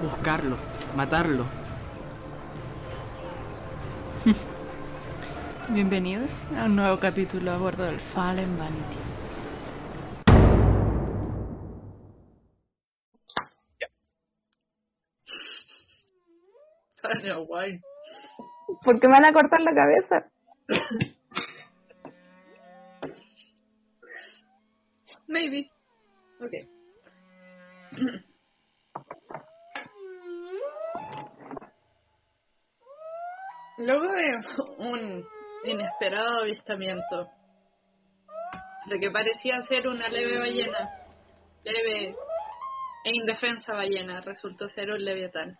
buscarlo, matarlo. Bienvenidos a un nuevo capítulo a bordo del Fallen Vanity. Tania, guay. ¿Por qué me van a cortar la cabeza? Maybe. Ok. Luego de un inesperado avistamiento de que parecía ser una leve ballena, leve e indefensa ballena, resultó ser un leviatán.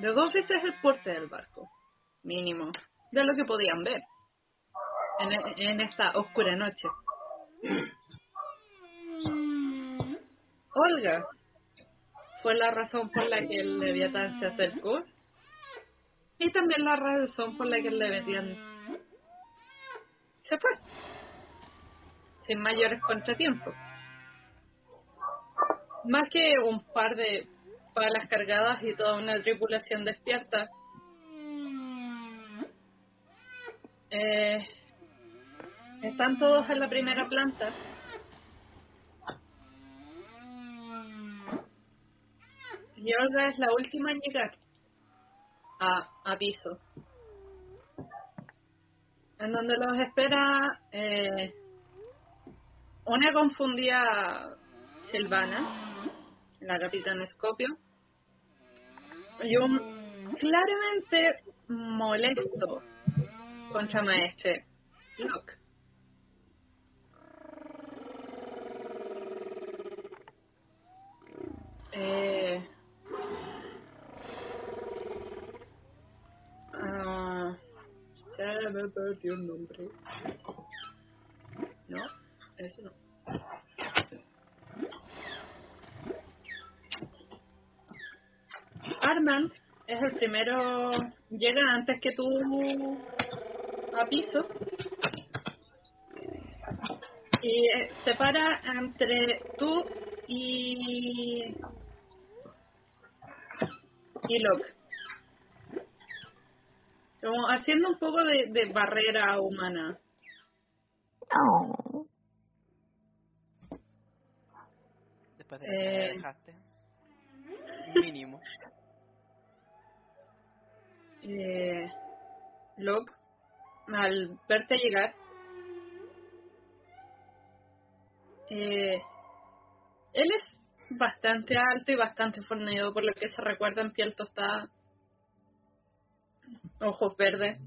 De dos veces el porte del barco, mínimo, de lo que podían ver en, en esta oscura noche. Olga fue la razón por la que el Leviatán se acercó y también la razón por la que el Leviatán se fue. Sin mayores contratiempos. Más que un par de palas cargadas y toda una tripulación despierta, eh, están todos en la primera planta. Y Olga es la última en llegar a, piso. En donde los espera eh, una confundida Silvana, la capitana Scopio, y un claramente molesto contramaestre Locke. Eh, Ah, me perdió el nombre. No, ese no. Armand es el primero, llega antes que tú a piso y eh, se para entre tú y y Locke. Como haciendo un poco de, de barrera humana. Después de que Eh. dejaste. Mínimo. Eh, Locke, al verte llegar, eh, él es bastante alto y bastante fornido, por lo que se recuerda en piel tostada, ojos verdes.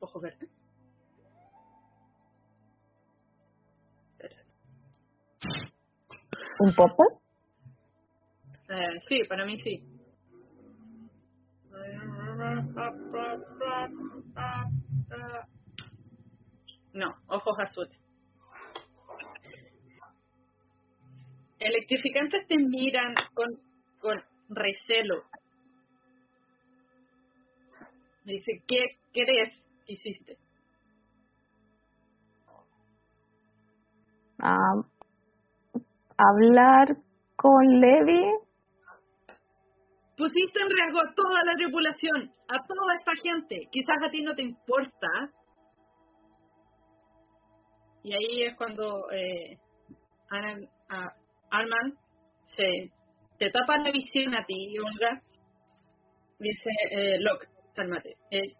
¿Ojos verdes? ¿Un popper? Eh, sí, para mí sí. No, ojos azules. Electrificantes te miran con, con recelo. Me dice, ¿qué crees que hiciste? Ah, hablar con Levi. Pusiste en riesgo a toda la tripulación, a toda esta gente. Quizás a ti no te importa. Y ahí es cuando eh, a- Arman se te tapa la visión a ti, Olga. Dice, eh, Locke, cálmate. Eh,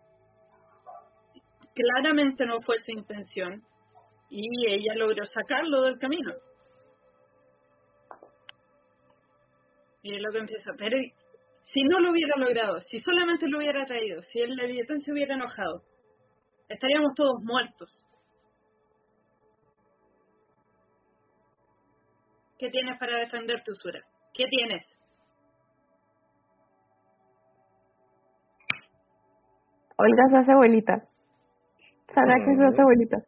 claramente no fue su intención y ella logró sacarlo del camino. Y Locke empieza, pero si no lo hubiera logrado, si solamente lo hubiera traído, si el Leviatán se hubiera enojado, estaríamos todos muertos. ¿Qué tienes para defender tu Usura? ¿Qué tienes? Olga se hace abuelita. Sara que se hace abuelita.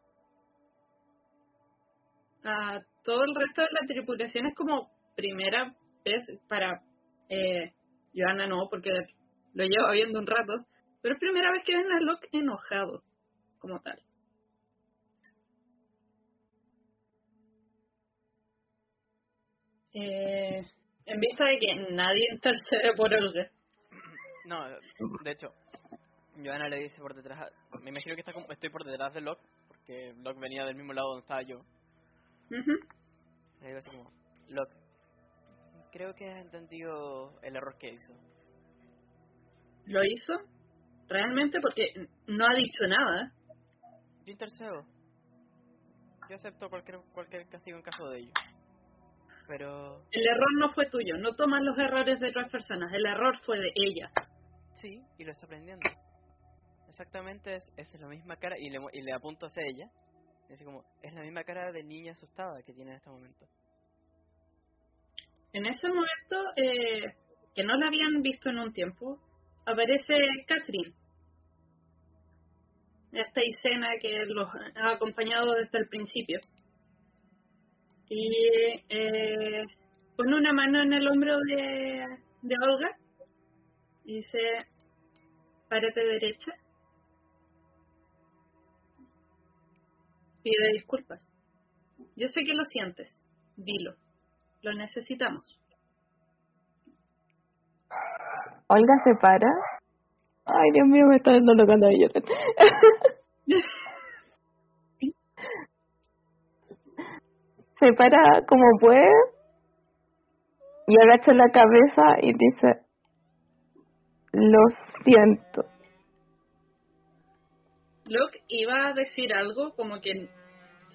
a todo el resto de la tripulación es como primera vez para eh, Johanna no, porque lo llevo viendo un rato, pero es primera vez que ven a Locke enojado como tal. Eh, en vista de que nadie intercede por Olga. No, de hecho, Johanna le dice por detrás. Me imagino que está como, estoy por detrás de Locke, porque Locke venía del mismo lado donde estaba yo. Ujú. Le digo así como: Locke, creo que has entendido el error que hizo. Lo hizo realmente porque no ha dicho nada. Yo intercedo. Yo acepto cualquier, cualquier castigo en caso de ello. Pero El error no fue tuyo, no tomas los errores de otras personas, el error fue de ella. sí, y lo está aprendiendo. Exactamente, es, es la misma cara, y le, y le apunto hacia ella. Y así como, es la misma cara de niña asustada que tiene en este momento. En ese momento, eh, que no la habían visto en un tiempo, aparece Catherine. Esta escena que los ha acompañado desde el principio. Y eh, pone una mano en el hombro de, de Olga y dice, párate derecha. Pide disculpas. Yo sé que lo sientes, dilo. Lo necesitamos. Olga se para. Ay, Dios mío, me está dando loca la llorar. se para como puede y agacha la cabeza y dice, lo siento. Locke iba a decir algo como que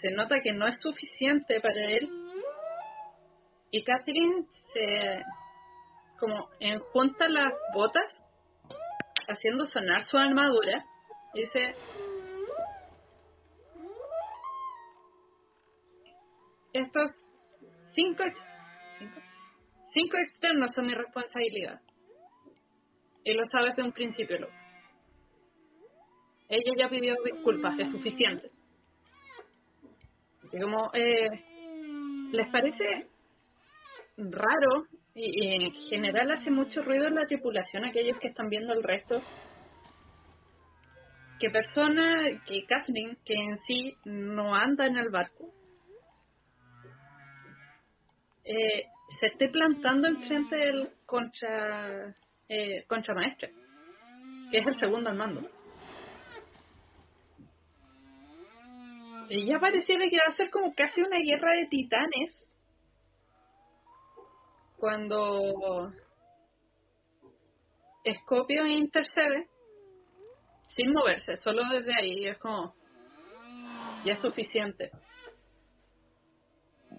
se nota que no es suficiente para él. Y Catherine se como enjunta las botas, haciendo sonar su armadura. Y dice, estos cinco, ex- cinco, externos son mi responsabilidad. Y lo sabes de un principio, Locke. Ella ya pidió disculpas, es suficiente. Como, eh, ¿les parece raro? Y, y en general hace mucho ruido en la tripulación, aquellos que están viendo el resto. Que persona, que Kathleen, que en sí no anda en el barco, eh, se esté plantando enfrente del contra, eh, contramaestre, que es el segundo al mando. Ya pareciera que va a ser como casi una guerra de titanes. Cuando Escopio intercede sin moverse, solo desde ahí. Es como. Ya es suficiente.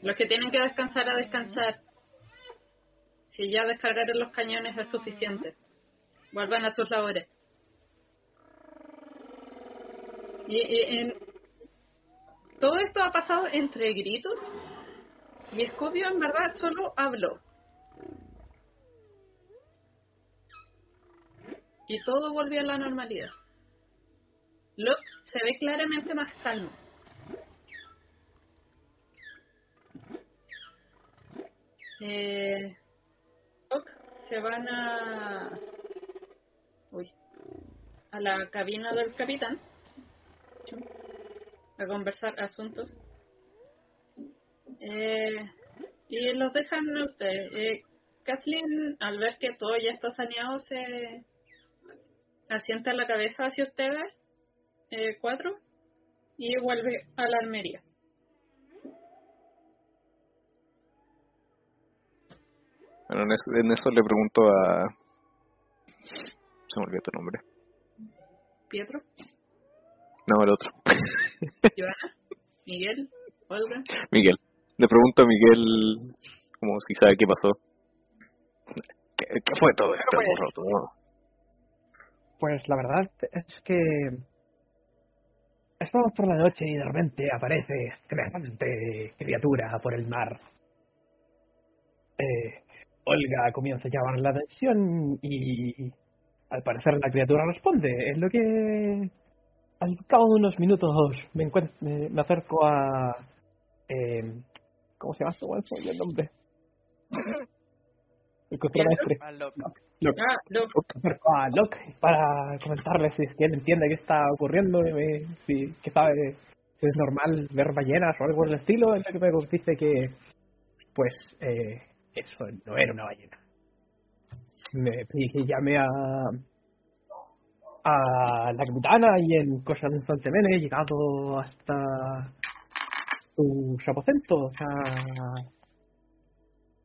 Los que tienen que descansar a descansar. Si ya descargaron los cañones es suficiente. Vuelvan a sus labores. Y en, todo esto ha pasado entre gritos y Escopio en verdad solo habló. Y todo volvió a la normalidad. Locke se ve claramente más calmo. Eh, se van a... Uy. A la cabina del capitán a conversar asuntos. Eh, y los dejan a ustedes. Eh, Kathleen, al ver que todo ya está saneado, se asienta la cabeza hacia ustedes, eh, cuatro, y vuelve a la armería. Bueno, en eso, en eso le pregunto a... Se me olvidó tu nombre. Pietro, No, el otro. Joana, Miguel, Olga. Miguel. Le pregunto a Miguel como si sabe qué pasó. ¿Qué, qué fue todo este Pues- no? Pues la verdad es que estamos por la noche y de repente aparece semejante criatura por el mar. Eh, Olga comienza a llamar la atención y al parecer la criatura responde. Es lo que al cabo de unos minutos me, encuent- me, me acerco a... eh, ¿Cómo se llama es el nombre? El. Ah, loco. Locke. Ah, lo, Me acerco a Locke para comentarle si es que él entiende qué está ocurriendo, si que sabe si es normal ver ballenas o algo por el estilo, en lo que me dice que pues eh, eso no era una ballena. Me pedí que llamé a a la capitana y en cosa de he llegado hasta sus aposentos a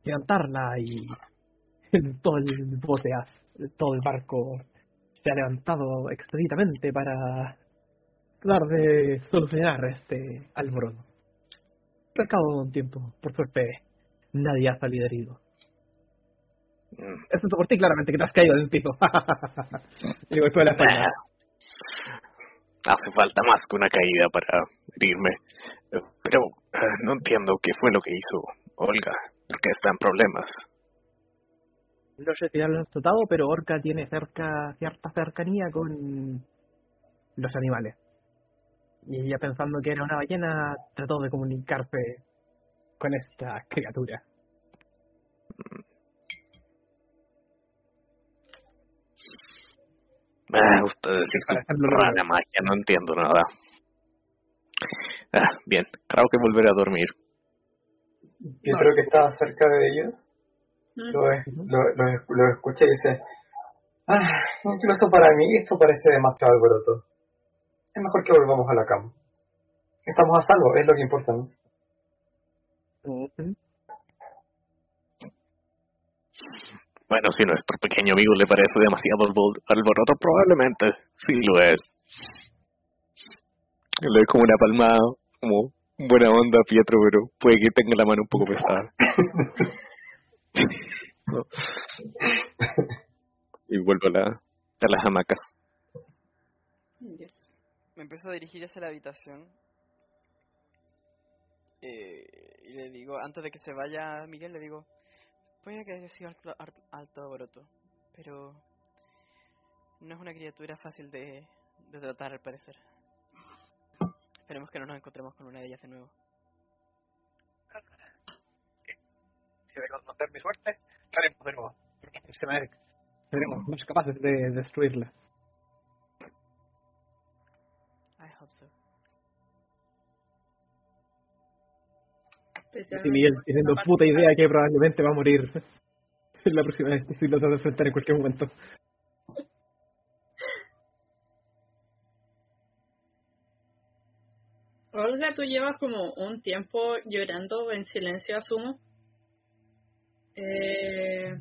levantarla y todo el bote, todo el barco se ha levantado expeditamente para tratar de solucionar este alboroto. Pero al cabo de un tiempo, por suerte, nadie ha salido herido. Mm. Excepto por ti, claramente, que te has caído del piso. y golpeó la espalda. Hace falta más que una caída para herirme. Pero eh, no entiendo qué fue lo que hizo Olga. ¿Por qué está en problemas? No sé si ya lo has notado, pero Orca tiene cerca cierta cercanía con los animales. Y ella pensando que era una ballena, trató de comunicarse con esta criatura. Ah, ustedes Sí, para rara magia, no entiendo nada. Ah, bien, creo que volveré a dormir. Pietro que estaba cerca de ellos lo, lo, lo, lo escucha y dice, ah, incluso para mí esto parece demasiado alboroto. Es mejor que volvamos a la cama. Estamos a salvo, es lo que importa. ¿no? Bueno, si nuestro pequeño amigo le parece demasiado albor- alboroto, probablemente sí lo es. Le doy como una palmada, como buena onda Pietro, pero puede que tenga la mano un poco pesada. No. Y vuelvo a, la, a las hamacas. Yes. Me empiezo a dirigir hacia la habitación. Eh, y le digo, antes de que se vaya Miguel, le digo, puede que haya sido alto, alto, alboroto, pero no es una criatura fácil de, de tratar al parecer. Esperemos que no nos encontremos con una de ellas de nuevo. Si de conocer mi suerte, lo haremos de nuevo. Seremos más capaces de destruirla. I hope so. Y Miguel teniendo puta idea que probablemente va a morir la próxima vez si lo trata de enfrentar en cualquier momento. Olga, tú llevas como un tiempo llorando en silencio, asumo. Eh,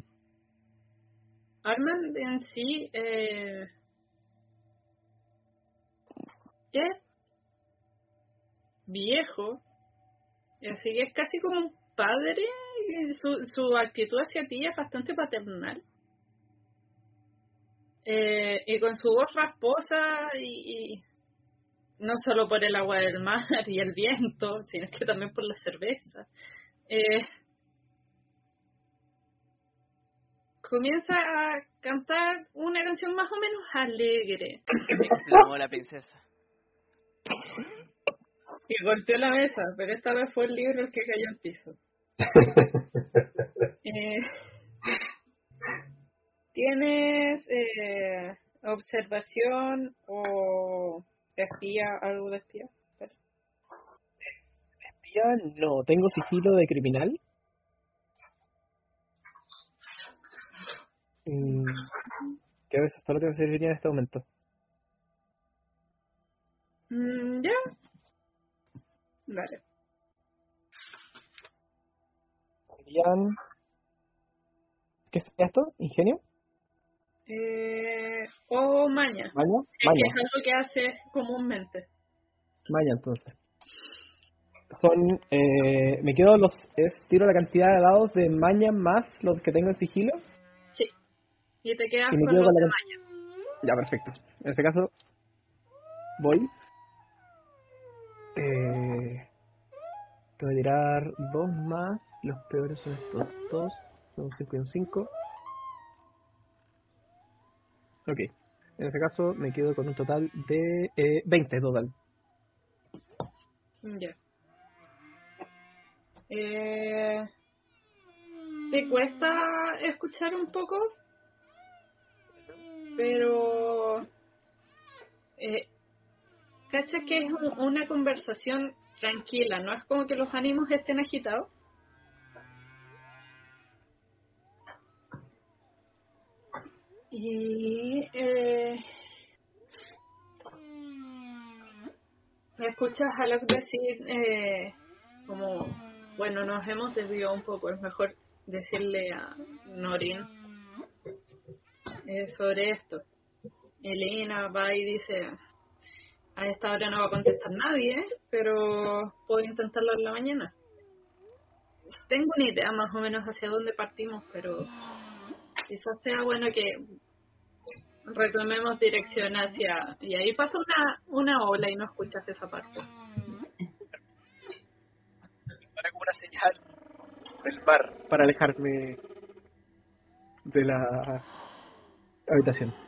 Armand en sí eh, es viejo, así que es casi como un padre. Su, su actitud hacia ti es bastante paternal. Eh, y con su voz rasposa y, y no solo por el agua del mar y el viento, sino que también por la cerveza. Eh, comienza a cantar una canción más o menos alegre Exclamó la princesa. Y golpeó la mesa, pero esta vez fue el libro el que cayó al piso. Eh, ¿Tienes eh, observación o espía, algo de espía? Espía, no. Tengo sigilo de criminal. Mm, que a veces solo te serviría en este momento. Mm, ya. Vale. Serían... ¿Qué es esto? ¿Ingenio? Eh, o maña. ¿Maña? Es que Maña. es algo que haces comúnmente. Maña, entonces. Son... Eh, me quedo los... Es, tiro la cantidad de dados de maña más los que tengo en sigilo. Sí. Y te quedas Y con quedo los con de la maña. Ya, perfecto. En este caso, voy. Eh, tengo que tirar dos más. Los peores son estos dos. Son un 5 y un 5. Ok. En ese caso me quedo con un total de eh, 20 total. Ya. Eh, ¿Te cuesta escuchar un poco? Pero... Eh, ¿Cacha que es un- una conversación tranquila? No es como que los ánimos estén agitados. Y... Eh, ¿Me escuchas a lo que decir? Eh, como, bueno, nos hemos desviado un poco, es mejor decirle a Norin eh, sobre esto. Elena va y dice, a esta hora no va a contestar nadie, pero puedo intentarlo en la mañana. Tengo una idea más o menos hacia dónde partimos, pero quizás sea bueno que retomemos dirección hacia... Y ahí pasa una, una ola y no escuchas esa parte. Para como una señal del bar para alejarme de la habitación.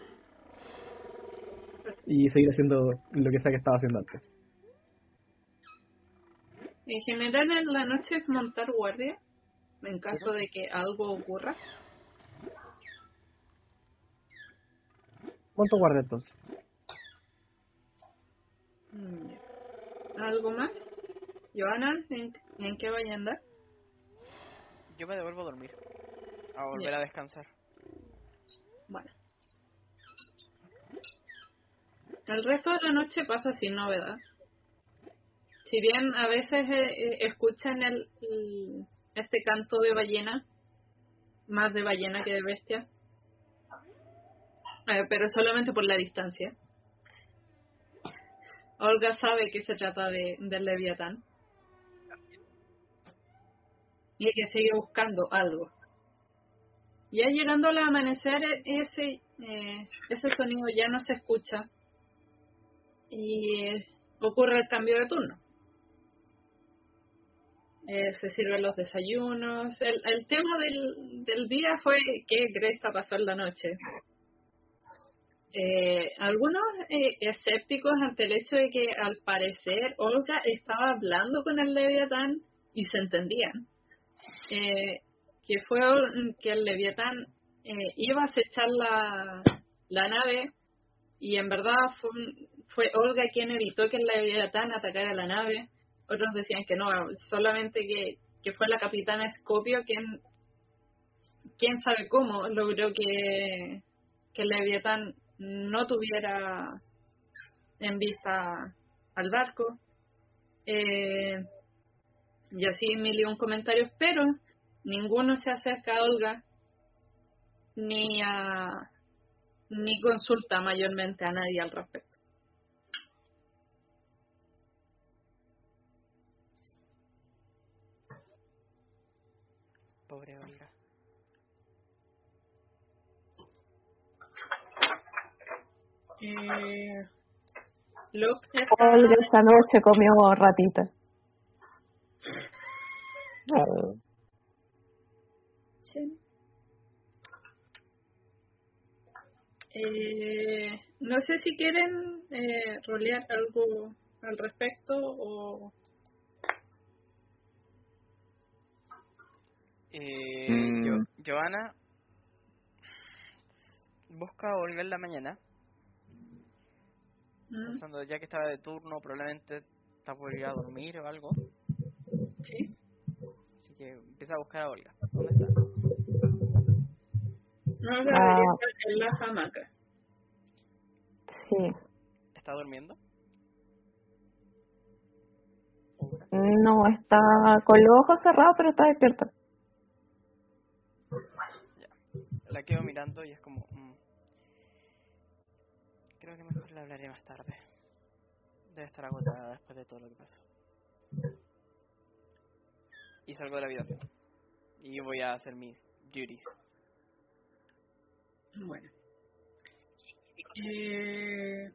Y seguir haciendo lo que sea que estaba haciendo antes. En general en la noche es montar guardia en caso de que algo ocurra. ¿Cuánto guarda entonces? Mm, ¿Algo más? Joana, ¿en, en qué vaya a andar? Yo me devuelvo a dormir. A volver a descansar. Bueno. El resto de la noche pasa sin novedad. Si bien a veces eh, eh, escuchan el, el- este canto de ballena, más de ballena que de bestia, eh, pero solamente por la distancia. Olga sabe que se trata de, del leviatán y que sigue buscando algo. Ya llegando al amanecer, e- ese, eh, ese sonido ya no se escucha y ocurre el cambio de turno. Eh, se sirven los desayunos. El, el tema del, del día fue qué Greta pasó en la noche. Eh, algunos eh, escépticos ante el hecho de que al parecer Olga estaba hablando con el Leviatán y se entendían. Eh, que fue que el Leviatán eh, iba a acechar la, la nave y en verdad fue, fue Olga quien evitó que el Leviatán atacara la nave. Otros decían que no, solamente que, que fue la capitana Scopio quien, quién sabe cómo logró que, que el Leviatán no tuviera en vista al barco. Eh, y así mil y un comentarios, pero ninguno se acerca a Olga ni a ni consulta mayormente a nadie al respecto. Pobre Olga. Eh, Locke está- Olga esta noche comió ratita. Sí. Eh, no sé si quieren eh, rolear algo al respecto o Eh, Mm. Jo- Joana busca a Olga en la mañana. Mm, Pensando ya que estaba de turno, probablemente está por ir a dormir o algo. sí. Así que empieza a buscar a Olga. ¿Dónde está? No Ah. estar en la hamaca. sí. ¿Está durmiendo? No está con los ojos cerrados, pero está despierta. La quedo mirando y es como... mm, creo que mejor le hablaré más tarde. Debe estar agotada después de todo lo que pasó. Y salgo de la habitación. Y voy a hacer mis duties. Bueno. Eh...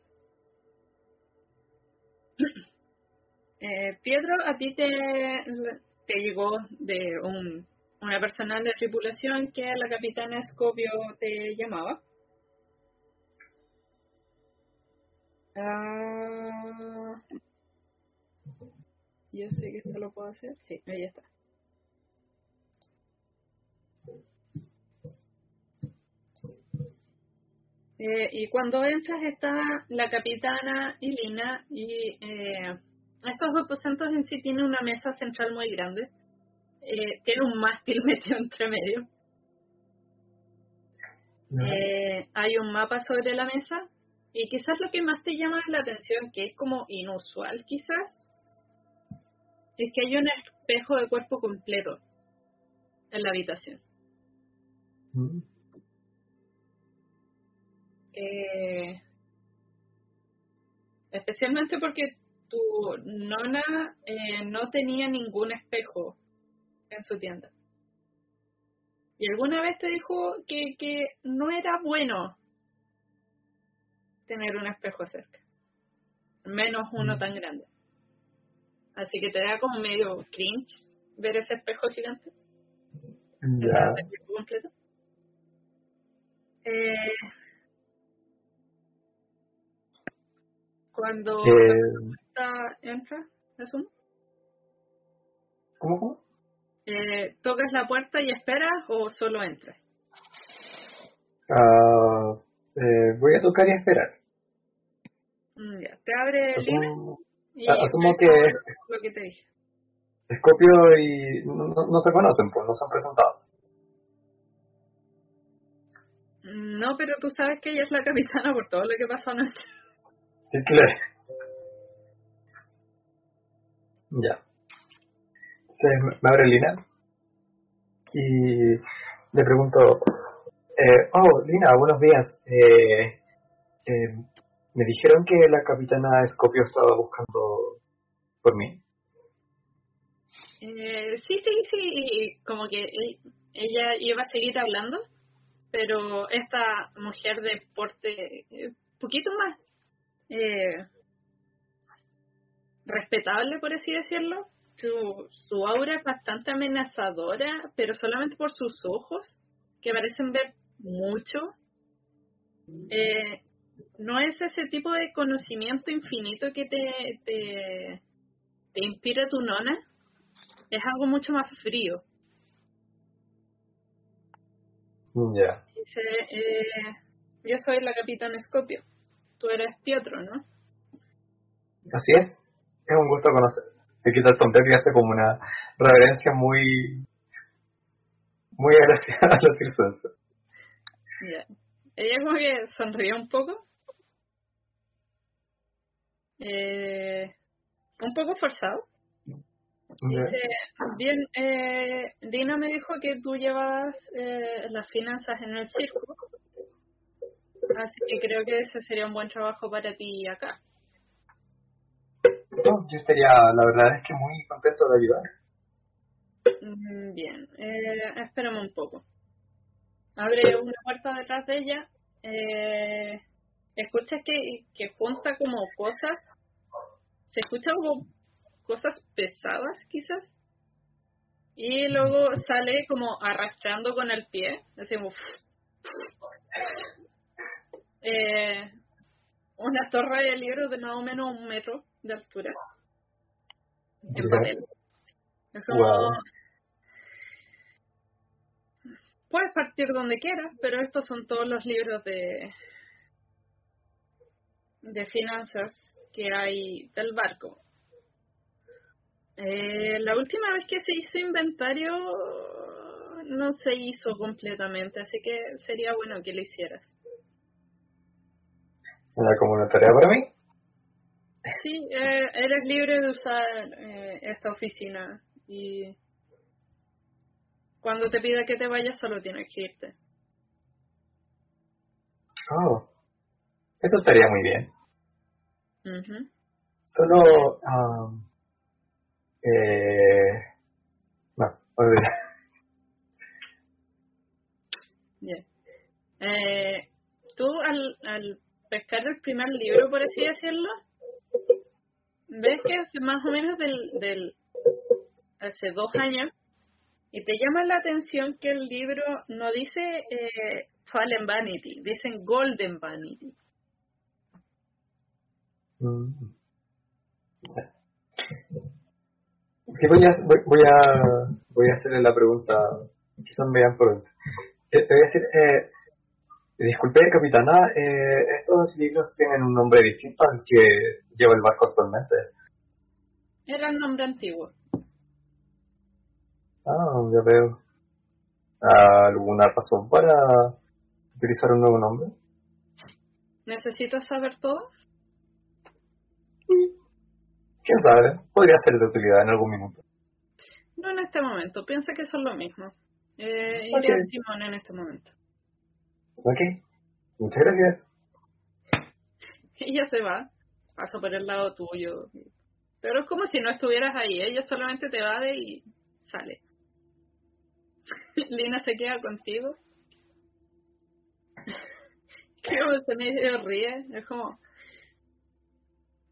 eh, Pietro, a ti te, te llegó de un, una personal de tripulación que la capitana Scopio te llamaba. Ah, yo sé que esto lo puedo hacer. Sí, ahí está. Eh, y cuando entras está la capitana y Lina y eh, estos aposentos en sí tienen una mesa central muy grande. Eh, tiene un mástil metido entre medio. Eh, hay un mapa sobre la mesa y quizás lo que más te llama la atención, que es como inusual quizás, es que hay un espejo de cuerpo completo en la habitación. Mm. Eh, especialmente porque tu nona eh, no tenía ningún espejo en su tienda. Y alguna vez te dijo que, que no era bueno tener un espejo cerca. Menos uno tan grande. Así que te da como medio cringe ver ese espejo gigante. Espejo completo. Eh, cuando Eh, entra, asumo, ¿Cómo, cómo? Eh, ¿tocas la puerta y esperas o solo entras? Ah, eh, voy a tocar y esperar. Mm, ya, te abre el libro y a- asumo que lo que te dije. Escopio y no, no- no se conocen, pues no se han presentado. Mm, No, pero tú sabes que ella es la capitana por todo lo que pasó anoche. Sí, claro. Ya. Se me- abre Lina y le pregunto, eh, oh, Lina, buenos días. Eh, eh, me dijeron que la capitana Escopio estaba buscando por mí. Eh, sí, sí, sí, y como que e- ella iba a seguir hablando, pero esta mujer de porte eh, poquito más eh, respetable, por así decirlo, su, su aura es bastante amenazadora, pero solamente por sus ojos, que parecen ver mucho. Eh, no es ese tipo de conocimiento infinito que te, te, te inspira tu nona, es algo mucho más frío. Ya. Dice, eh, yo soy la capitana Scopio, tú eres Pietro, ¿no? Así es. Es un gusto conocer. Se quita el sombrero y hace como una reverencia muy muy agraciada a la circunstancia. Ya. Ella como que sonrió un poco. Eh, un poco forzado. Dice, bien, eh, Dina me dijo que tú llevas eh, las finanzas en el circo. Así que creo que ese sería un buen trabajo para ti acá. Yo estaría, la verdad es que muy contento de ayudar. Mm, Bien, eh, espérame un poco. Abre una puerta detrás de ella. Eh, escuchas que, que junta como cosas. Se escuchan como cosas pesadas, quizás. Y luego sale como arrastrando con el pie. Como, eh, una torre de libros de más o menos un metro de altura. En papel. Es como, Wow. Puedes partir donde quieras, pero estos son todos los libros de de finanzas que hay del barco. Eh, la última vez que se hizo inventario no se hizo completamente, así que sería bueno que lo hicieras. Suena como una tarea para mí. Sí, eh, eres libre de usar eh, esta oficina y cuando te pida que te vayas solo tienes que irte. Oh, eso estaría muy bien. Ujú. Solo, um, eh, no, olvida. Bien. Eh, tú al, al pescar el primer libro, por así decirlo, ves que hace más o menos del, del hace dos años y te llama la atención que el libro no dice eh, Fallen Vanity, dicen Golden Vanity. Mm. Voy a, voy, voy a voy a hacerle la pregunta, quizás me vean por Te te voy a decir, eh, disculpe capitana, eh, estos libros tienen un nombre distinto al que lleva el barco actualmente. Era el nombre antiguo. Ah, ya veo. ¿Alguna razón para utilizar un nuevo nombre? ¿Necesitas saber todo? ¿Quién sabe? Podría ser de utilidad en algún minuto. No en este momento, piensa que son lo mismo. Eh, Ok. iré a Simón en este momento. Ok, muchas gracias. Ella se va, pasa por el lado tuyo. Pero es como si no estuvieras ahí, ella solamente te va de y sale. Lina se queda contigo. Que como se medio ríe, es como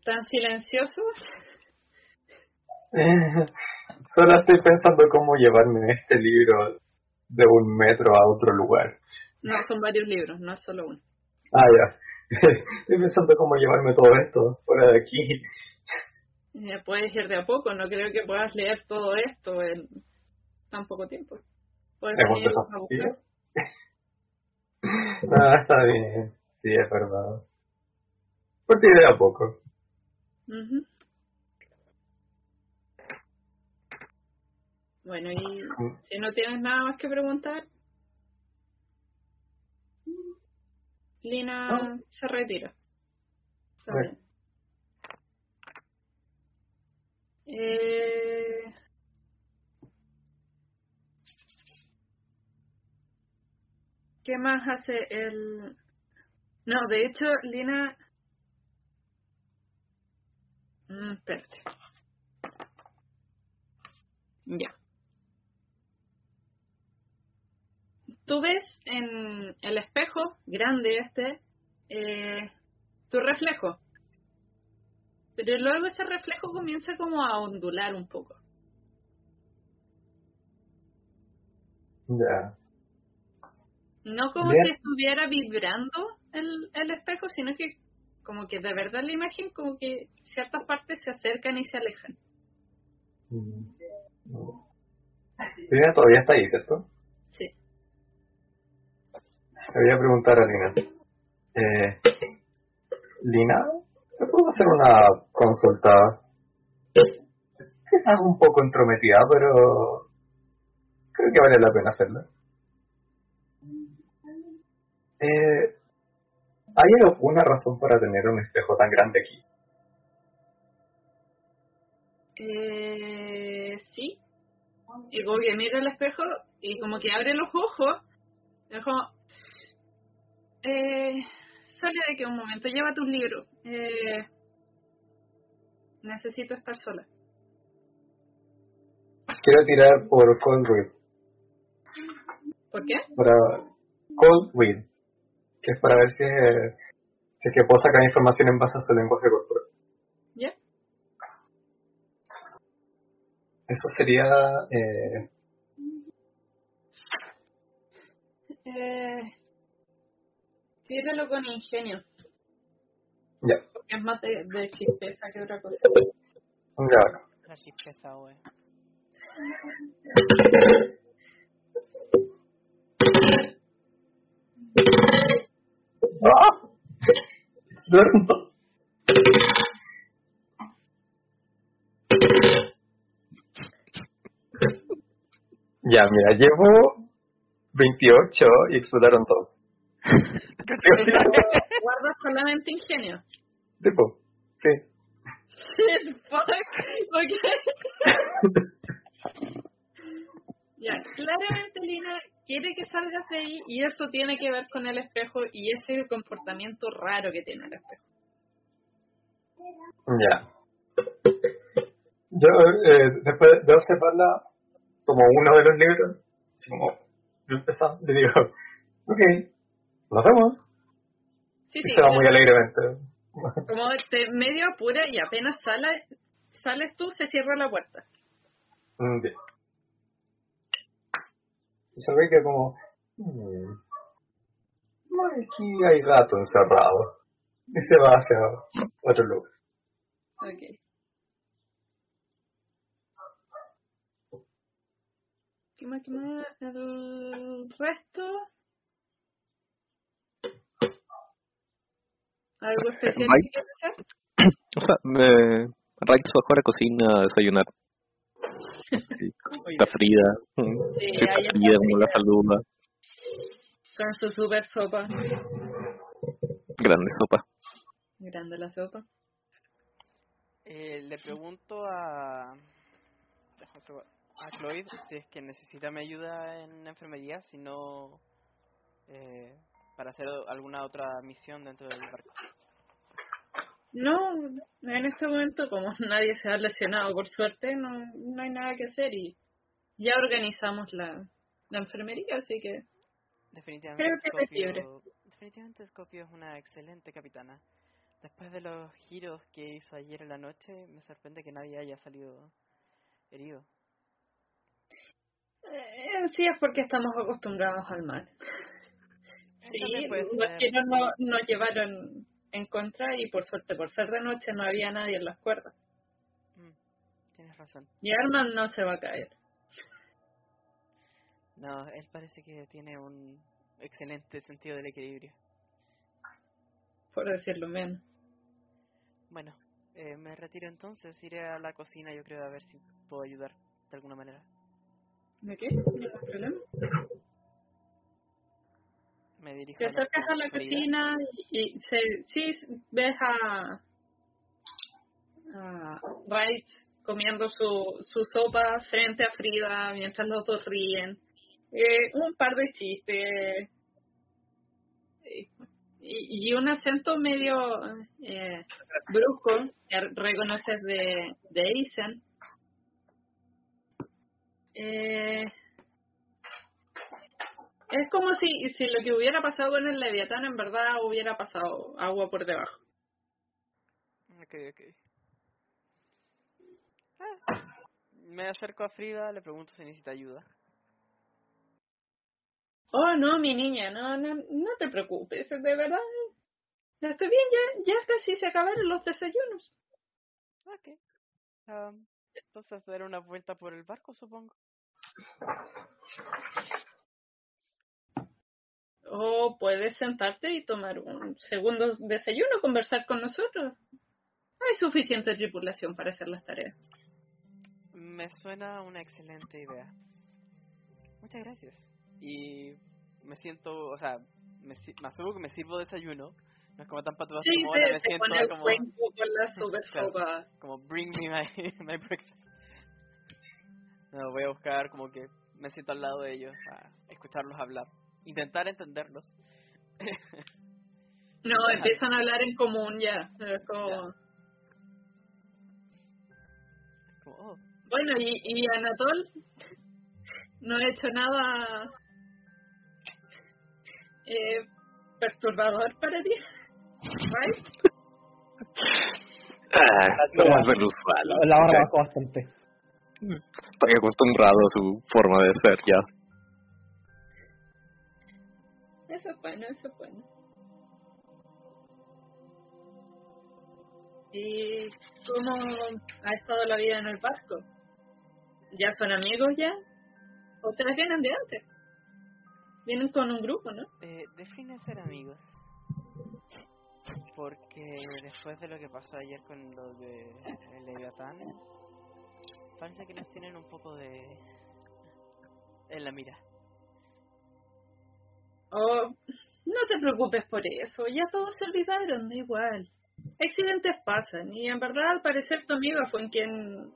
tan silencioso. Eh, Solo estoy pensando cómo llevarme este libro de un metro a otro lugar. No, son varios libros, no es solo uno. Ah, ya. Estoy pensando cómo llevarme todo esto fuera de aquí. Eh, puedes ir de a poco, no creo que puedas leer todo esto en tan poco tiempo. Puedes ir a buscar. Ah, está bien. Sí, es verdad. Por ti de a poco. Bueno, y si no tienes nada más que preguntar, Lina se retira. Eh... ¿Qué más hace el...? No, de hecho, Lina... Mm, espérate. Ya. Tú ves en el espejo grande este eh, tu reflejo. Pero luego ese reflejo comienza como a ondular un poco. Ya. No como Bien. si estuviera vibrando el, el espejo, sino que como que de verdad la imagen como que ciertas partes se acercan y se alejan. Lina todavía está ahí, ¿cierto? Le voy a preguntar a Lina. Eh, Lina, ¿te puedo hacer una consulta? Quizás un poco entrometida, pero creo que vale la pena hacerla. Eh, ¿Hay alguna razón para tener un espejo tan grande aquí? Eh, sí. Y como que mira el espejo y como que abre los ojos. Eh, sale de que un momento, lleva tus libros. Eh, necesito estar sola. Quiero tirar por Cold Read. ¿Por qué? Para Cold Read. Que es para ver si, es- si es que puedo sacar información en base a su lenguaje corporal. ¿Ya? Eso sería... Eh, Eh, tíralo con ingenio. ya. Porque es más de, de chispeza que otra cosa. Ya. La chispeza, wey. ¡Ah! Duermo. Ya, mira, llevo 28 y explotaron todos. Guarda solamente ingenio. tipo, sí. Fuck. Ok. Ya, claramente Lina quiere que salgas de ahí y eso tiene que ver con el espejo y ese comportamiento raro que tiene el espejo. Ya. Yo, eh, después de observarla, tomo uno de los libros, como yo empezaba, le digo, ok, nos vemos. Sí, Y sí. se va muy alegremente. Como te medio apura y apenas sale, sales tú, se cierra la puerta. Mm, Bien. Y se ve que como, mm, aquí hay gato encerrado. Y se va hacia otro lugar. Ok. ¿Qué más, qué más? El resto. ¿Algo especial que quieras hacer? O sea, me... Se bajó a la cocina a desayunar. Sí, está Frida. mm, Sí, sí, está Frida, como la saluda. Con su super sopa. Grande sopa. Grande la sopa. Eh, le pregunto a. A Cloyd si es que necesita mi ayuda en enfermería, si no. eh, para hacer alguna otra misión dentro del barco. No, en este momento, como nadie se ha lesionado, por suerte, no, no hay nada que hacer y ya organizamos la, la enfermería, así que Definitivamente Creo que es. Scopio, definitivamente Scopio es una excelente capitana. Después de los giros que hizo ayer en la noche, me sorprende que nadie haya salido herido. eh, sí es porque estamos acostumbrados al mal. Sí, los giros no, nos llevaron en contra y por suerte, por ser de noche, no había nadie en las cuerdas. Mm, tienes razón. Y Arman no se va a caer, No, él parece que tiene un excelente sentido del equilibrio. por decirlo menos. Bueno, eh, me retiro entonces, iré a la cocina, yo creo, a ver si puedo ayudar de alguna manera. ¿De qué? Ningún problema. Me dirijo Te a la acercas a la cocina y, y se, sí ves a, a Wright comiendo su, su sopa frente a Frida mientras los dos ríen. Eh, un par de chistes. eh, Y, y un acento medio eh, brusco que reconoces de, de Aizen. Eh, es como si, si lo que hubiera pasado con el Leviatán en verdad hubiera pasado agua por debajo. Ok, ok. Ah, Me acerco a Frida, le pregunto si necesita ayuda. Oh, no, mi niña, no, no, no te preocupes, de verdad. ya Estoy bien, ya, ya casi se acabaron los desayunos. Ok. Am, entonces dar una vuelta por el barco, supongo. O puedes sentarte y tomar un segundo desayuno, conversar con nosotros. Hay suficiente tripulación para hacer las tareas. Me suena una excelente idea. Muchas gracias. Y me siento, o sea, me, me asumo que me sirvo desayuno. No es como tan patuoso Sí, como ahora me siento pone el como, con la Claro. como bring me my, my breakfast. No, voy a buscar como que me siento al lado de ellos a escucharlos hablar. Intentar entenderlos. No, empiezan a hablar en común ya. Es como... Como, oh, Bueno, y, y Anatol no ha hecho nada eh, perturbador para ti. ¿Right? Ah, no más. La, barra bajó bastante. Estoy acostumbrado a su forma de ser ya. Eso es bueno, eso es bueno. ¿Y cómo ha estado la vida en el barco? ¿Ya son amigos ya? ¿O ¿Ustedes vienen de antes? Vienen con un grupo, ¿no? eh, define ser amigos. Porque después de lo que pasó ayer con lo de Leviatán, parece que nos tienen un poco de en la mira. Oh, no te preocupes por eso, ya todos se olvidaron, da igual. Accidentes pasan, y en verdad al parecer tu amiga fue en quien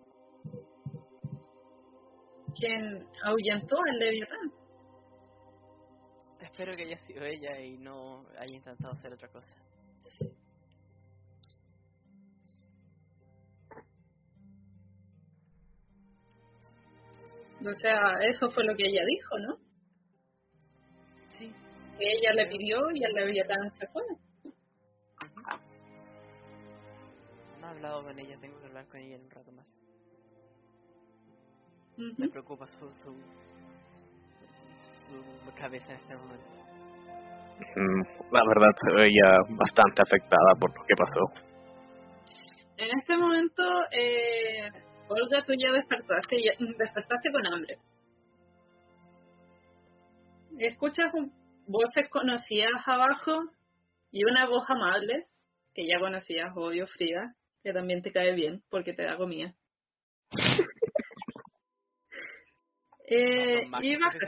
quien ahuyentó al Leviatán. Espero que haya sido ella y no haya intentado hacer otra cosa. O sea, eso fue lo que ella dijo, ¿no? Que ella le pidió y el Leviatán se fue. No he hablado con ella, tengo que hablar con ella en un rato más. Ujú. Me preocupa su, su, su cabeza en este momento. Mm, La verdad se veía bastante afectada por lo que pasó. En este momento, eh, Olga, tú ya despertaste, ya despertaste con hambre. Escuchas un- voces conocidas abajo y una voz amable que ya conocías, obvio, Frida, que también te cae bien porque te da comida. eh, y baja.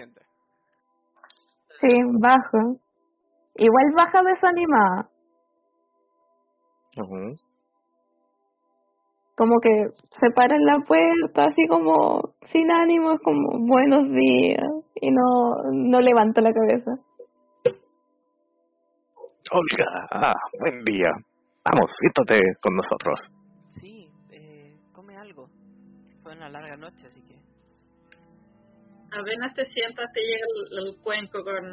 Sí, bajo. Igual baja desanimada. Como que se para en la puerta, así como sin ánimos, como buenos días. Y no, no levanta la cabeza. Olga, ah, buen día. Vamos, siéntate con nosotros. Sí, eh, come algo. Fue una larga noche, así que... Apenas te sientas, te llega el, el cuenco con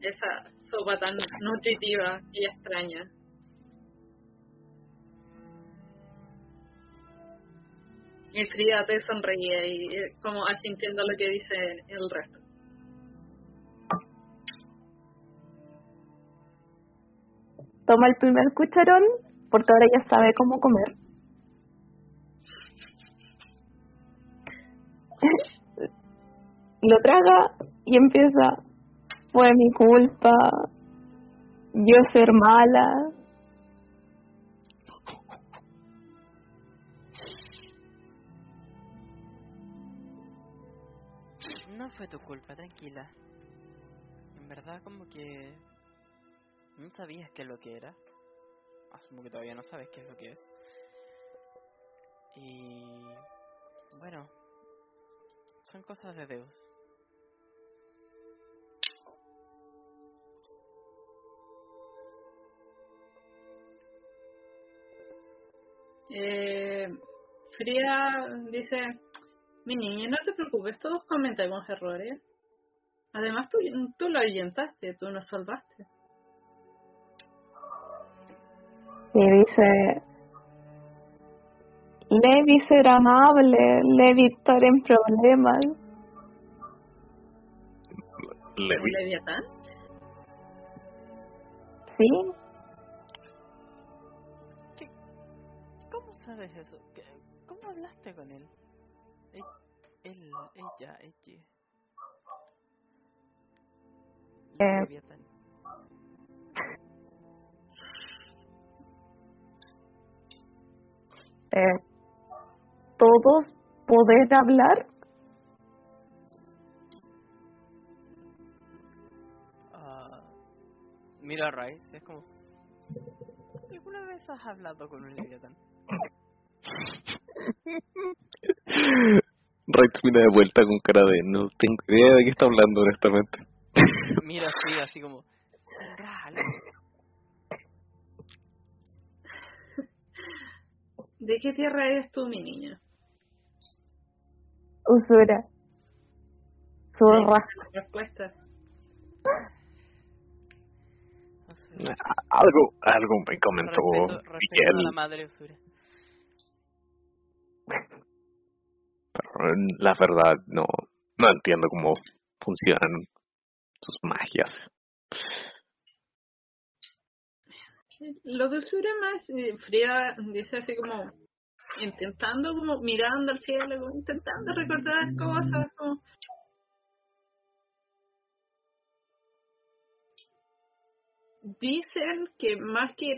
esa sopa tan nutritiva y extraña. Y Frida te sonríe y eh, como asintiendo a lo que dice el resto. Toma el primer cucharón, porque ahora ya sabe cómo comer. Lo traga y empieza. Fue mi culpa. Yo ser mala. No fue tu culpa, tranquila. En verdad, como que... No sabías qué es lo que era. Asumo que todavía no sabes qué es lo que es. Y... Bueno... Son cosas de Deus. Eh, Frida dice, mi niña, no te preocupes, todos cometemos errores. Además, tú, tú lo ahuyentaste, tú nos salvaste. Y dice. Levi ser amable, Levi estar en problemas. Levi. Leviatán. Sí, ¿Cómo sabes eso? ¿Qué- ¿Cómo hablaste con él? Él, ella, ella. Eh. Eh, todos poder hablar. Ah, mira a Rice, es como... ¿Alguna vez has hablado con un Leviatán? Rex mira de vuelta con cara de no tengo idea de qué está hablando honestamente. Mira así, así como... "Tendrás algo". ¿De qué tierra eres tú, mi niña? Usura. Zorra. Respuesta. Algo, algo me comentó Respeto, respeto a Miguel, la madre Usura. pero la verdad no, no entiendo cómo funcionan sus magias. Lo de Usura más, eh, Frida dice así como intentando, como mirando al cielo, como intentando recordar cosas, como... Dicen que más que...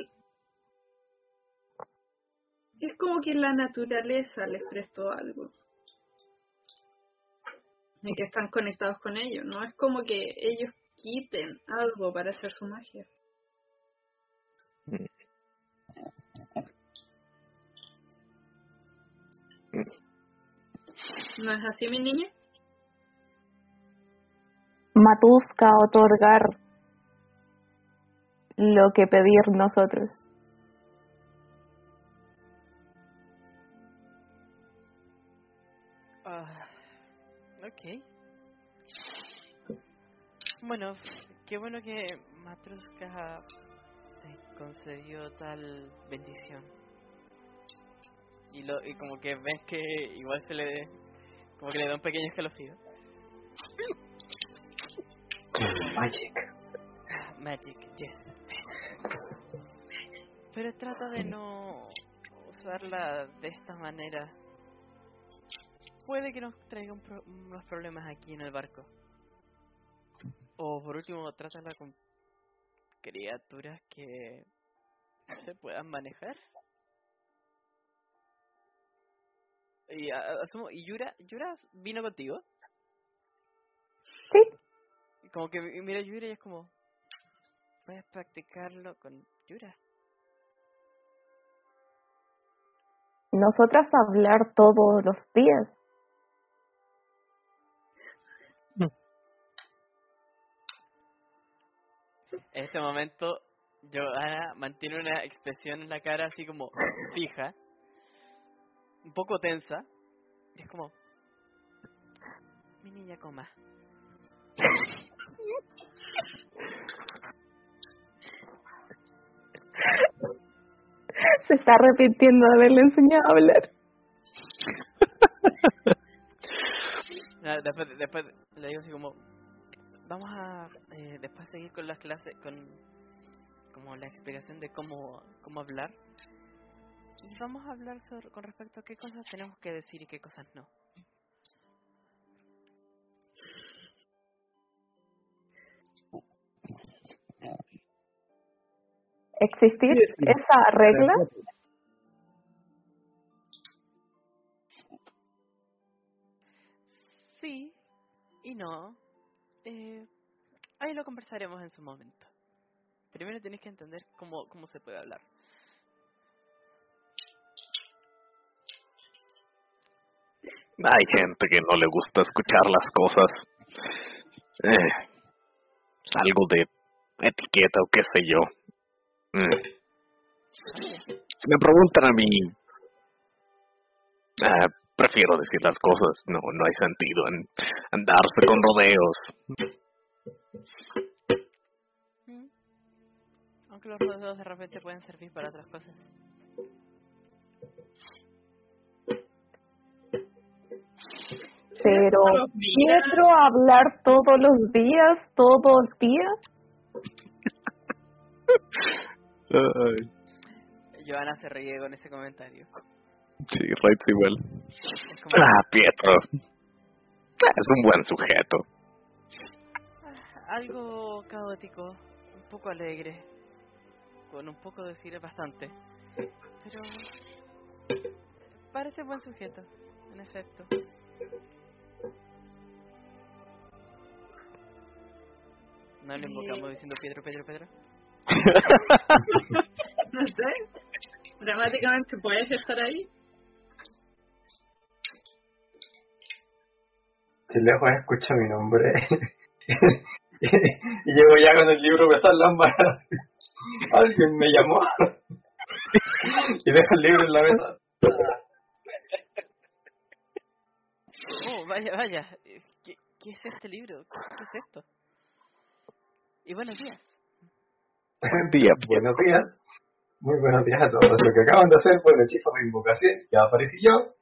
Es como que la naturaleza les prestó algo. Y que están conectados con ellos. No es como que ellos quiten algo para hacer su magia. ¿No es así, mi niña? Matusca otorgar lo que pedir nosotros. Ah, ok. Bueno, qué bueno que Matrushka te concedió tal bendición. Y, lo, y como que ves que igual se le... Como que le da un pequeño escalofrío. Magic. Magic, yes. Pero trata de no... Usarla de esta manera puede que nos traiga un pro- unos problemas aquí en el barco. O por último, trátala con criaturas que se puedan manejar. Y a- asumo, ¿y Yura, Yura vino contigo? Sí. Como que mi- mira a Yura y es como, puedes practicarlo con Yura. Nosotras hablar todos los días. En este momento, Johanna mantiene una expresión en la cara así como fija, un poco tensa, y es como, mi niña coma. Se está arrepintiendo de haberle enseñado a hablar. Después, después le digo así como, vamos a eh, después seguir con las clases, con como la explicación de cómo, cómo hablar. Vamos a hablar sobre, con respecto a qué cosas tenemos que decir y qué cosas no. ¿Existir esa regla? Sí y no. Eh, ahí lo conversaremos en su momento. Primero tienes que entender cómo, cómo se puede hablar. Hay gente que no le gusta escuchar las cosas. Eh, algo de etiqueta o qué sé yo. Mm. Si me preguntan a mí, ah, prefiero decir las cosas. No, no hay sentido en andarse con rodeos. Mm. Aunque los rodeos de repente pueden servir para otras cosas. Pero. Pietro hablar todos los días, todos los días. Ay, Johanna se ríe con ese comentario. sí, Reitz igual. Como, Ah, Pietro. Es un buen sujeto. "Ah, algo caótico, un poco alegre, con un poco de decir bastante. Pero parece buen sujeto, en efecto. No le invocamos diciendo Pedro, Pedro, Pedro. No sé. Dramáticamente puedes estar ahí. De lejos escucha mi nombre. y llego ya con el libro están las manos. Alguien me llamó. y dejo el libro en la mesa. Oh, vaya, vaya. ¿Qué, qué es este libro? ¿Qué es esto? Y buenos días. Día, Buenos días. Muy buenos días a todos. Lo que acaban de hacer fue el hechizo de invocación. Ya aparecí yo.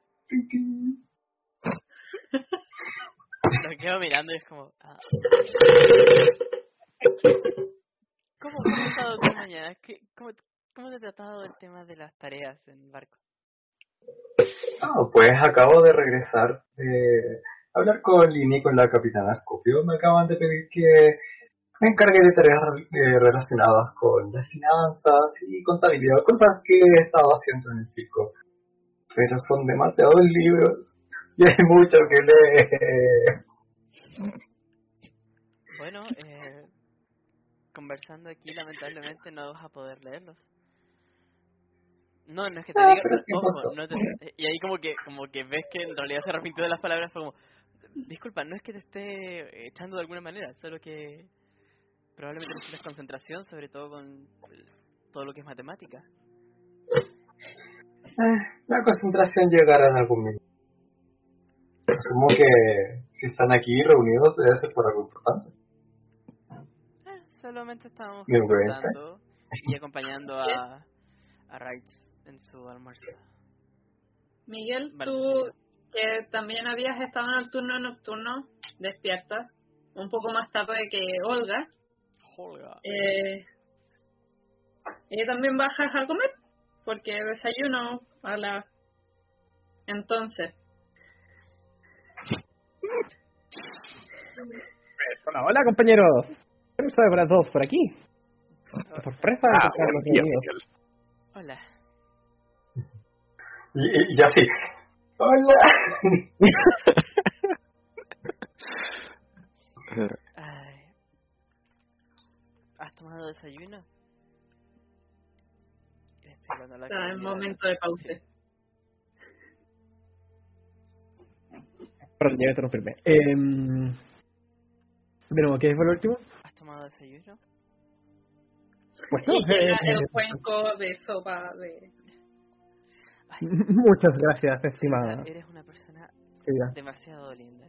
Lo quedo mirando y es como... ah. ¿Cómo, cómo ha estado tu mañana? ¿Qué, cómo, ¿Cómo te ha tratado el tema de las tareas en el barco? Ah, pues acabo de regresar de hablar con Lini, con la capitana Scopio. Me acaban de pedir que me encargue de tareas eh, relacionadas con las finanzas y contabilidad, cosas que he estado haciendo en el circo. Pero son demasiados libros y hay mucho que leer. Bueno, eh, conversando aquí lamentablemente no vas a poder leerlos. No, no es que te Ah, diga, y ahí como que como que ves que en realidad se arrepintió de las palabras, fue como, disculpa, no es que te esté echando de alguna manera, solo que probablemente necesitas concentración, sobre todo con todo lo que es matemática. Eh, la concentración llegará en algún minuto. Asumo que si están aquí reunidos debe ser por algo importante. Eh, solamente bien. conversando y acompañando a, a Wright en su almuerzo. Miguel, Vale, tú que también habías estado en el turno nocturno, despierta, un poco más tarde que Olga, Olga. eh, y también bajas a comer, porque desayuno Hola. Entonces, Hola, hola compañeros. ¿Qué sabe para todos por aquí? Sorpresa Ah, a día. Hola. Y, y, y así. Hola. ¿Has tomado desayuno? Estoy la está en comunidad. momento de pausa. Perdón, ya me interrumpirme. Eh, de nuevo, ¿qué fue lo último? ¿Has tomado desayuno? Bueno, Y llega eh, el cuenco de sopa de... muchas gracias, estimada. Eres una persona demasiado linda.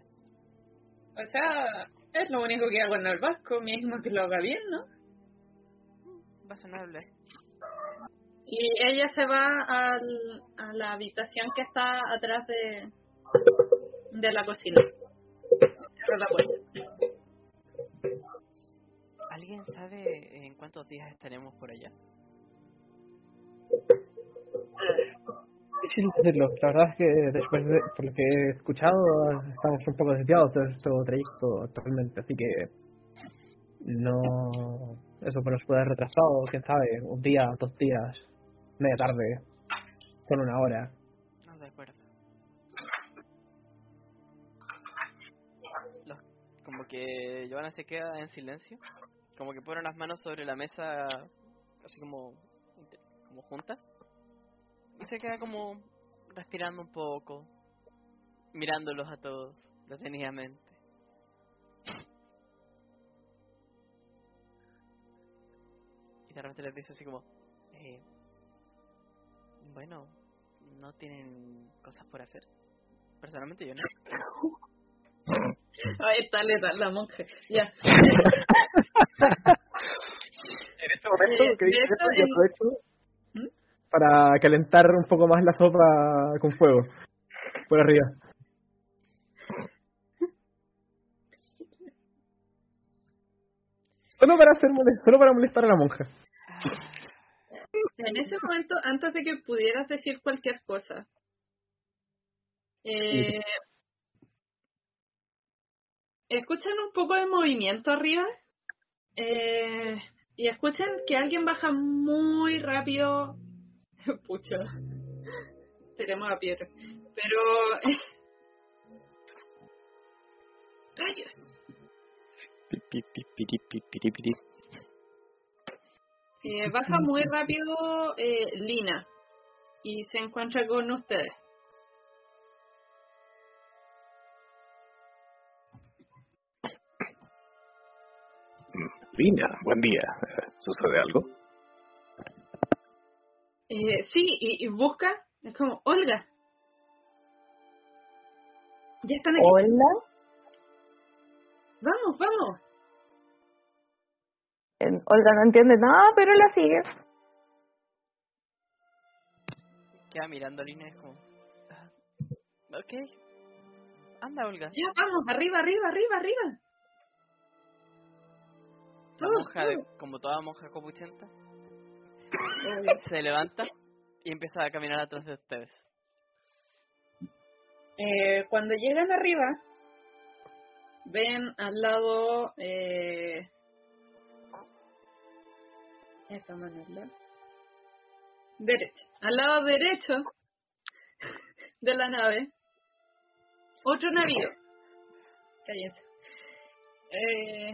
O sea, es lo único que hago en el vasco, mismo que lo haga bien, ¿no? Razonable. Y ella se va al, a la habitación que está atrás de, de la cocina. Cierra la puerta. ¿Alguien sabe en cuántos días estaremos por allá? Difícil decirlo. La verdad es que después de, por lo que he escuchado, estamos un poco desviados de nuestro trayecto actualmente, así que no... Eso nos puede haber retrasado, quién sabe, un día, dos días, media tarde, con una hora. No, de acuerdo. Los, como que Giovanna se queda en silencio. Como que pone las manos sobre la mesa, así como, como juntas. Y se queda como respirando un poco, mirándolos a todos detenidamente. Y de repente les dice así como, eh, bueno, no tienen cosas por hacer. Personalmente yo no. Ahí está letal la monja. Ya. En este momento, que dice yo aprovecho. Para calentar un poco más la sopa con fuego, por arriba. Solo para hacer molest- solo para molestar a la monja. En ese momento, antes de que pudieras decir cualquier cosa, eh, escuchan un poco de movimiento arriba eh, y escuchan que alguien baja muy rápido. Pucha, tenemos a piedra. Pero. Rayos. Eh, baja muy rápido eh, Lina y se encuentra con ustedes. Lina, buen día. ¿Sucede algo? Eh, sí, y, y busca, es como, Olga. Ya están aquí. Hola. Vamos, vamos. Olga no entiende nada, pero la sigue. Queda mirando a es como... "Ah, ok. Anda, Olga. Ya, vamos, arriba, arriba, arriba, arriba. Todos, monja, de- como toda monja copuchenta, se levanta y empieza a caminar atrás de ustedes. Eh, cuando llegan arriba, ven al lado... Eh, esta mano derecha. Al lado derecho de la nave, otro navío. Cállense. Eh,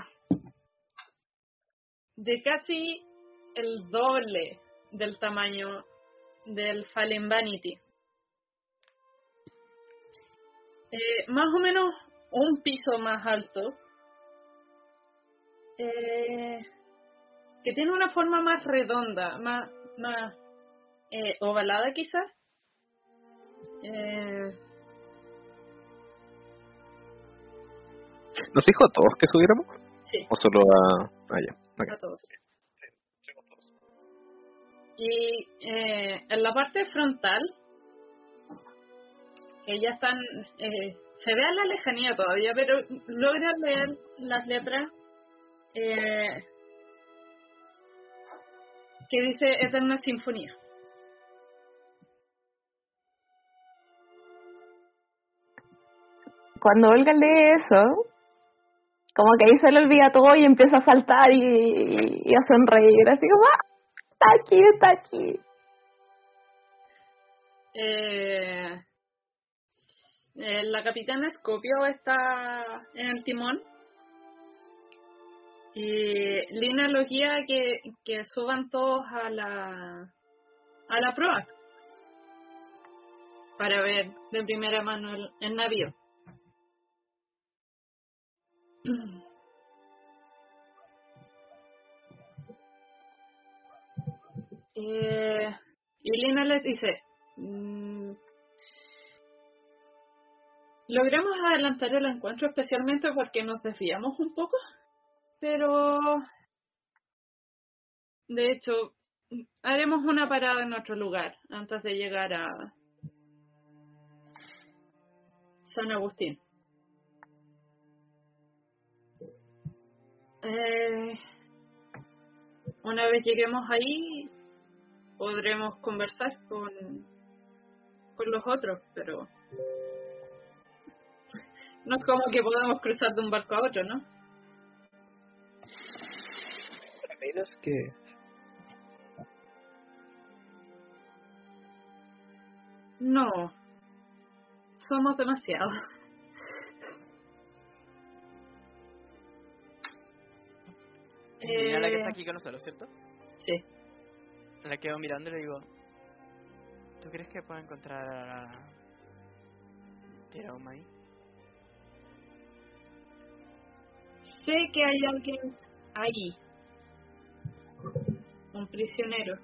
de casi el doble del tamaño del Fallen Vanity. Eh, más o menos un piso más alto. Eh, que tiene una forma más redonda, más, más eh, ovalada quizás. Eh, ¿Nos dijo a todos que subiéramos? sí, ¿O solo a.? Ah, ya. a todos. Y eh, en la parte frontal, que ya están, eh, se ve a la lejanía todavía, pero logran leer las letras eh, que dice Eterna Sinfonía. Cuando Olga lee eso, como que ahí se le olvida todo y empieza a saltar y, a sonreír, así como, ¡ah! Está aquí, está aquí. Eh, eh, la capitana Scopio está en el timón. Y Lina los guía que, que suban todos a la a la proa para ver de primera mano el, el navío. Eh, y Lina les dice, mm, logramos adelantar el encuentro especialmente porque nos desviamos un poco, pero de hecho haremos una parada en otro lugar antes de llegar a San Agustín. Eh, una vez lleguemos ahí, podremos conversar con, con los otros, pero no es como que podamos cruzar de un barco a otro, ¿no? A menos que No, somos demasiados. La que Eh, está aquí con nosotros, ¿cierto? La quedo mirando y le digo, ¿tú crees que puedo encontrar a Jerome ahí? Sé que hay alguien ahí, un prisionero,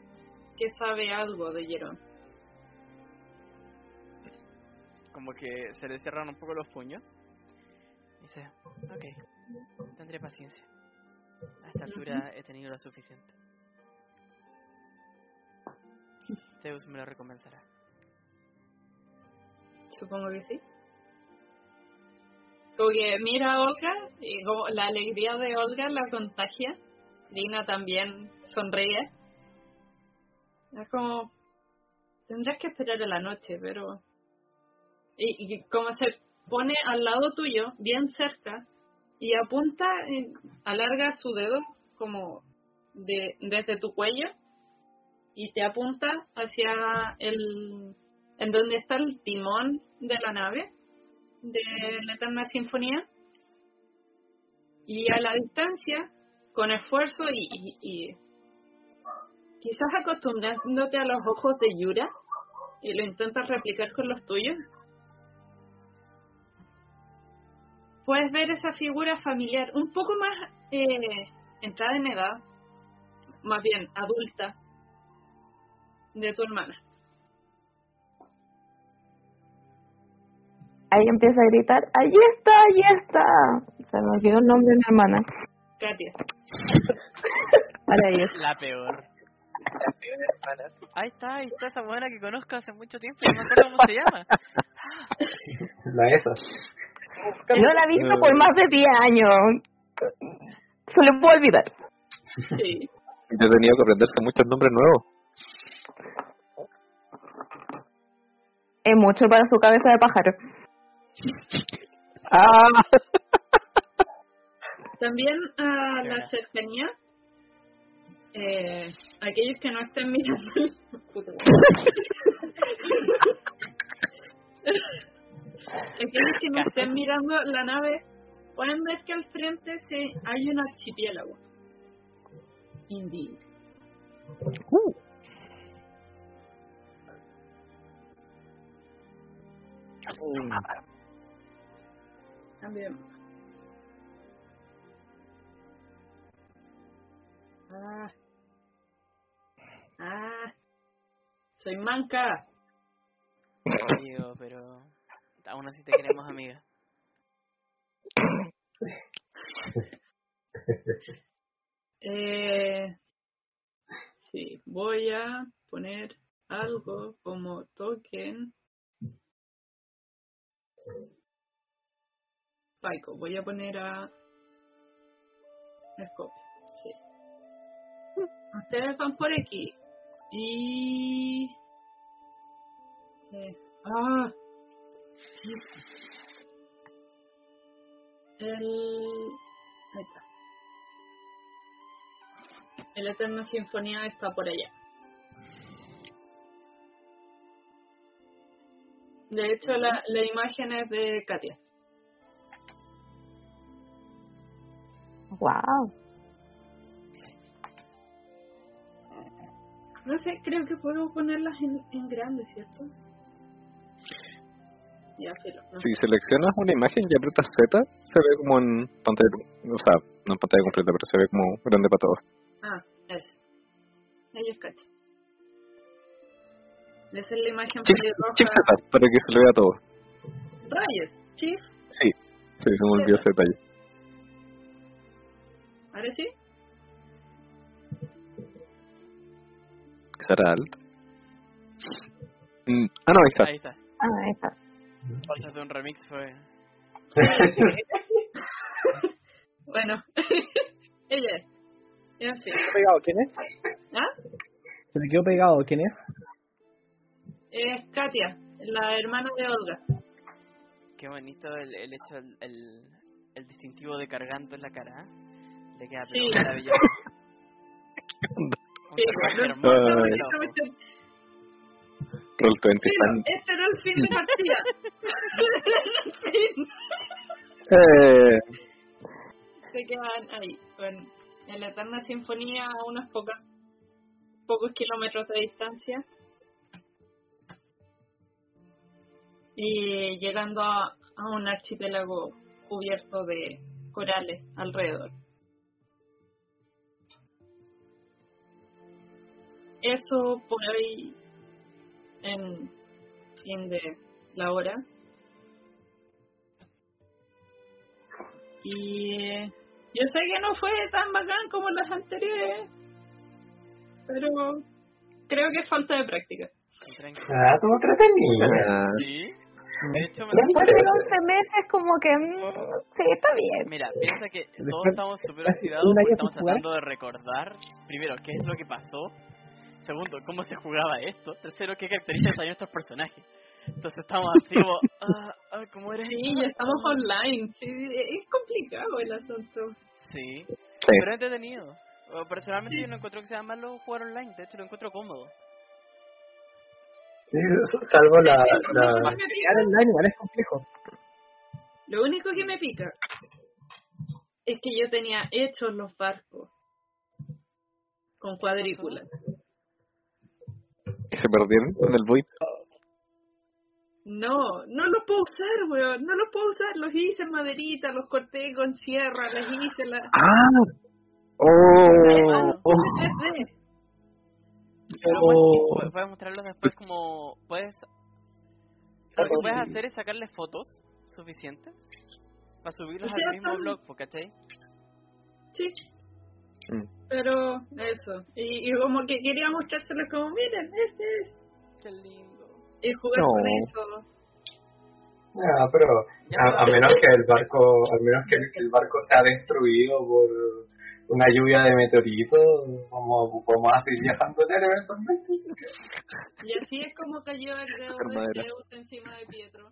que sabe algo de Jerón. Como que se le cierran un poco los puños. Y dice, ok, tendré paciencia. A esta altura he tenido lo suficiente. Zeus me lo recompensará. Supongo que sí. Como mira a Olga y como la alegría de Olga la contagia. Lina también sonríe. Es como, tendrás que esperar a la noche, pero... Y, y como se pone al lado tuyo, bien cerca, y apunta, eh, alarga su dedo como de, desde tu cuello y te apunta hacia el en donde está el timón de la nave de la Eterna Sinfonía. Y a la distancia con esfuerzo y, y- y quizás acostumbrándote a los ojos de Yura y lo intentas replicar con los tuyos puedes ver esa figura familiar un poco más eh, entrada en edad más bien adulta de tu hermana Ahí empieza a gritar, ¡allí está, allí está! Se me olvidó el nombre de mi hermana. Katia Para ellos. La peor. Ahí está, ahí está esa buena que conozco hace mucho tiempo, no me acuerdo cómo se llama. La esa. No la he visto por más de 10 años. Se le puede olvidar. sí Yo he tenido que aprenderse muchos nombres nuevos. Es mucho para su cabeza de pájaro. ¡Ah! También a la cercanía, eh, aquellos que no estén mirando, aquellos que no estén mirando la nave, pueden ver que al frente se, hay un archipiélago. Indeed. También. Ah. Ah. Soy manca. Digo, pero aún así te queremos, amiga. Eh, sí, voy a poner algo como token. Paiko, voy a poner a Scopio. Sí. Ustedes van por aquí. Y. eh, ah. El... Ahí está. El Eterna Sinfonía está por allá. De hecho, la, la imagen es de Katia. Wow. No sé, creo que puedo ponerlas en, en grande, ¿cierto? Ya, filo. no Si seleccionas una imagen y aprietas Z, se ve como en pantalla, o sea, no en pantalla completa, pero se ve como grande para todos. Ah, ese. Ahí es Katia. Esa es la imagen Chief, Chief. Z, para que se le vea todo. Rayos, Chief. Sí, sí, se me olvidó ese detalle. ¿Ahora sí? ¿Será alto? Mm, ah, no, ahí está. Ahí está. Ah, ahí está. Falta de un remix fue. Bueno, ella es. En fin. ¿Se me quedó pegado? ¿Quién es? ¿Ah? ¿Se me quedó pegado? ¿Quién es? Es Katia, la hermana de Olga. Qué bonito el, el hecho, el, el, el distintivo de cargando en la cara. ¿eh? Le queda pero Sí. maravilloso. Sí, no hermoso Roll 20 Filo, fan. este era el fin de partida. el fin. Eh, Se quedan ahí, con en la eterna sinfonía a unos pocos, pocos kilómetros de distancia. Y llegando a, a un archipiélago cubierto de corales alrededor. Esto por ahí en fin de la hora. Y eh, yo sé que no fue tan bacán como las anteriores, pero creo que es falta de práctica. Tranquilo. Ah, estuvo entretenida. ah, Sí. De hecho, me Después de 11 meses, como que. mm, sí, está bien. Mira, piensa que todos Después- estamos súper oxidados porque estamos tratando de recordar, primero, qué es lo que pasó, segundo, cómo se jugaba esto, tercero, qué características hay en nuestros personajes. Entonces estamos así como, ah, ah, ¿cómo era Sí, esto? ya estamos online. Sí, es complicado el asunto. Sí, sí. pero es entretenido. Personalmente yo no encuentro que sea malo jugar online, de hecho lo encuentro cómodo. Salvo la, Lo la, único que me Llegar pica- online igual es complejo. Lo único que me pica es que yo tenía hechos los barcos con cuadrícula. ¿Y se perdieron en el void? No, no los puedo usar, weón. No los puedo usar. Los hice en maderita, los corté con sierra, les hice la... ¡Ah! ¡Oh! oh. 3D. Pero puedes mostrarlos después como puedes lo que puedes hacer es sacarle fotos suficientes para subirlos al mismo son- blog, ¿cachai? Sí, Mm. pero eso. Y, y como que quería mostrárselos como, miren, este es. Qué lindo. Y jugar No. con eso. Ah, pero a, a menos que el barco, al menos que el, que el barco sea destruido por una lluvia de meteoritos, vamos, vamos a seguir viajando en él eventualmente. Y así es como cayó el dedo de. Zeus encima de Pietro.